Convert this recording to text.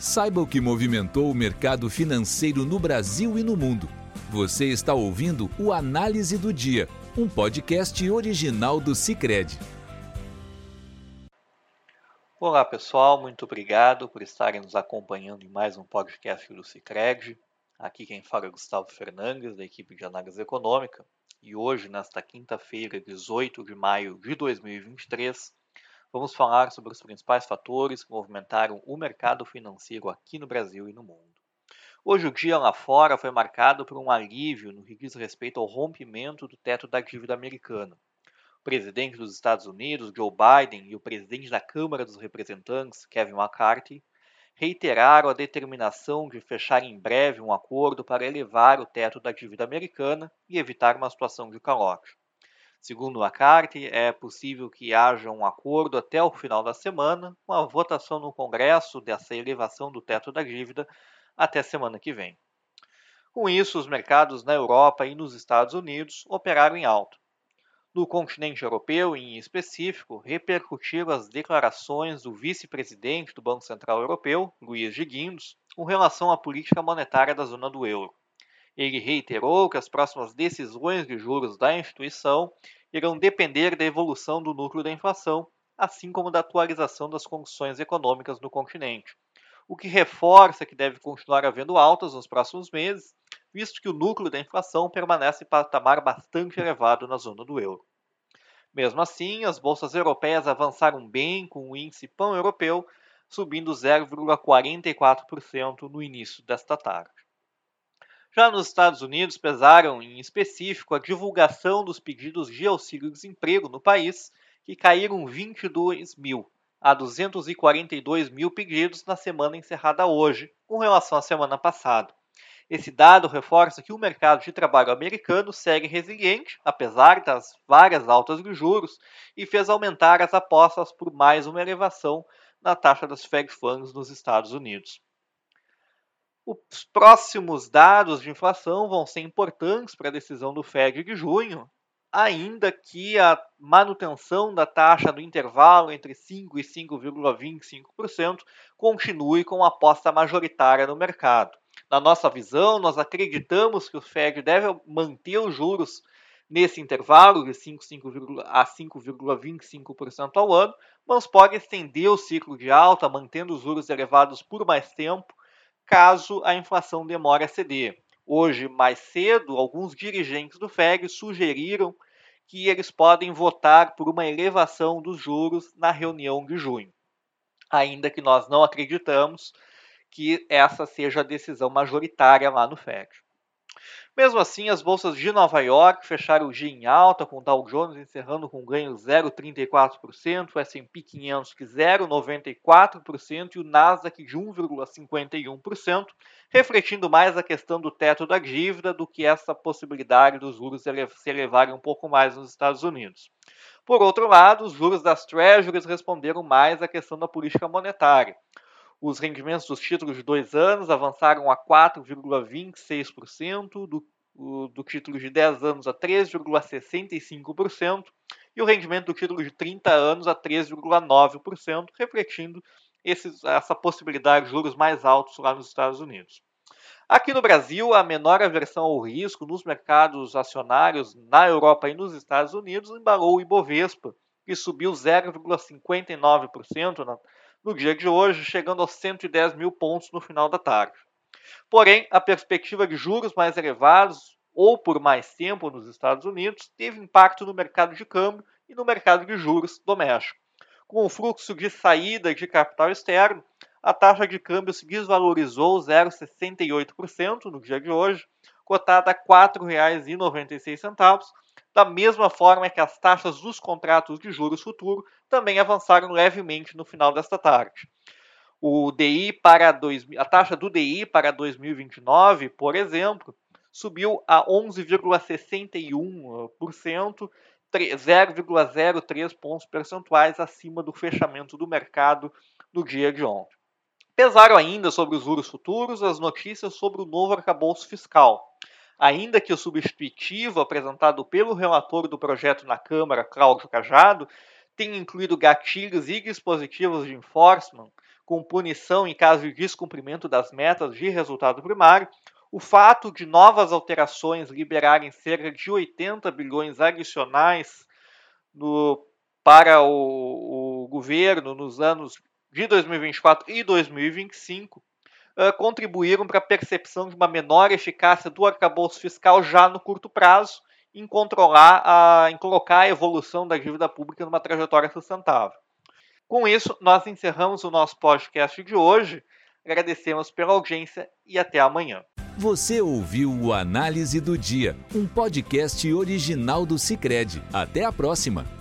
Saiba o que movimentou o mercado financeiro no Brasil e no mundo. Você está ouvindo o Análise do Dia, um podcast original do Cicred. Olá pessoal, muito obrigado por estarem nos acompanhando em mais um podcast do Cicred. Aqui quem fala é Gustavo Fernandes, da equipe de análise econômica. E hoje, nesta quinta-feira, 18 de maio de 2023, Vamos falar sobre os principais fatores que movimentaram o mercado financeiro aqui no Brasil e no mundo. Hoje o dia lá fora foi marcado por um alívio no que diz respeito ao rompimento do teto da dívida americana. O presidente dos Estados Unidos, Joe Biden, e o presidente da Câmara dos Representantes, Kevin McCarthy, reiteraram a determinação de fechar em breve um acordo para elevar o teto da dívida americana e evitar uma situação de calote. Segundo a CART, é possível que haja um acordo até o final da semana, com a votação no Congresso dessa elevação do teto da dívida até semana que vem. Com isso, os mercados na Europa e nos Estados Unidos operaram em alta. No continente europeu, em específico, repercutiram as declarações do vice-presidente do Banco Central Europeu, Luiz de Guindos, com relação à política monetária da zona do euro. Ele reiterou que as próximas decisões de juros da instituição irão depender da evolução do núcleo da inflação, assim como da atualização das condições econômicas no continente, o que reforça que deve continuar havendo altas nos próximos meses, visto que o núcleo da inflação permanece em patamar bastante elevado na zona do euro. Mesmo assim, as bolsas europeias avançaram bem com o índice pão-europeu subindo 0,44% no início desta tarde. Já nos Estados Unidos, pesaram em específico a divulgação dos pedidos de auxílio-desemprego no país, que caíram 22 mil a 242 mil pedidos na semana encerrada hoje, com relação à semana passada. Esse dado reforça que o mercado de trabalho americano segue resiliente, apesar das várias altas de juros, e fez aumentar as apostas por mais uma elevação na taxa das Fed Funds nos Estados Unidos. Os próximos dados de inflação vão ser importantes para a decisão do Fed de junho, ainda que a manutenção da taxa do intervalo entre 5% e 5,25% continue com a aposta majoritária no mercado. Na nossa visão, nós acreditamos que o Fed deve manter os juros nesse intervalo de 5, 5, a 5,25% ao ano, mas pode estender o ciclo de alta, mantendo os juros elevados por mais tempo, caso a inflação demore a ceder. Hoje, mais cedo, alguns dirigentes do FED sugeriram que eles podem votar por uma elevação dos juros na reunião de junho, ainda que nós não acreditamos que essa seja a decisão majoritária lá no FED. Mesmo assim, as bolsas de Nova York fecharam o dia em alta, com o Dow Jones encerrando com ganho 0,34%, o S&P 500 que 0,94% e o Nasdaq de 1,51%, refletindo mais a questão do teto da dívida do que essa possibilidade dos juros se elevarem um pouco mais nos Estados Unidos. Por outro lado, os juros das Treasuries responderam mais à questão da política monetária. Os rendimentos dos títulos de dois anos avançaram a 4,26%, do, do título de 10 anos a 3,65%, e o rendimento do título de 30 anos a 3,9%, refletindo essa possibilidade de juros mais altos lá nos Estados Unidos. Aqui no Brasil, a menor aversão ao risco nos mercados acionários na Europa e nos Estados Unidos embalou o Ibovespa, que subiu 0,59% no dia de hoje, chegando aos 110 mil pontos no final da tarde. Porém, a perspectiva de juros mais elevados ou por mais tempo nos Estados Unidos teve impacto no mercado de câmbio e no mercado de juros doméstico. Com o fluxo de saída de capital externo, a taxa de câmbio se desvalorizou 0,68% no dia de hoje, cotada a R$ 4,96, da mesma forma que as taxas dos contratos de juros futuro também avançaram levemente no final desta tarde. O DI para dois, a taxa do DI para 2029, por exemplo, subiu a 11,61%, 0,03 pontos percentuais acima do fechamento do mercado no dia de ontem. Pesaram ainda sobre os juros futuros as notícias sobre o novo arcabouço fiscal ainda que o substitutivo apresentado pelo relator do projeto na Câmara, Cláudio Cajado, tenha incluído gatilhos e dispositivos de enforcement, com punição em caso de descumprimento das metas de resultado primário, o fato de novas alterações liberarem cerca de 80 bilhões adicionais no, para o, o governo nos anos de 2024 e 2025 uh, contribuíram para a percepção de uma menor eficácia do arcabouço fiscal já no curto prazo em controlar, a, em colocar a evolução da dívida pública numa trajetória sustentável. Com isso, nós encerramos o nosso podcast de hoje. Agradecemos pela audiência e até amanhã. Você ouviu o Análise do Dia, um podcast original do Cicred. Até a próxima!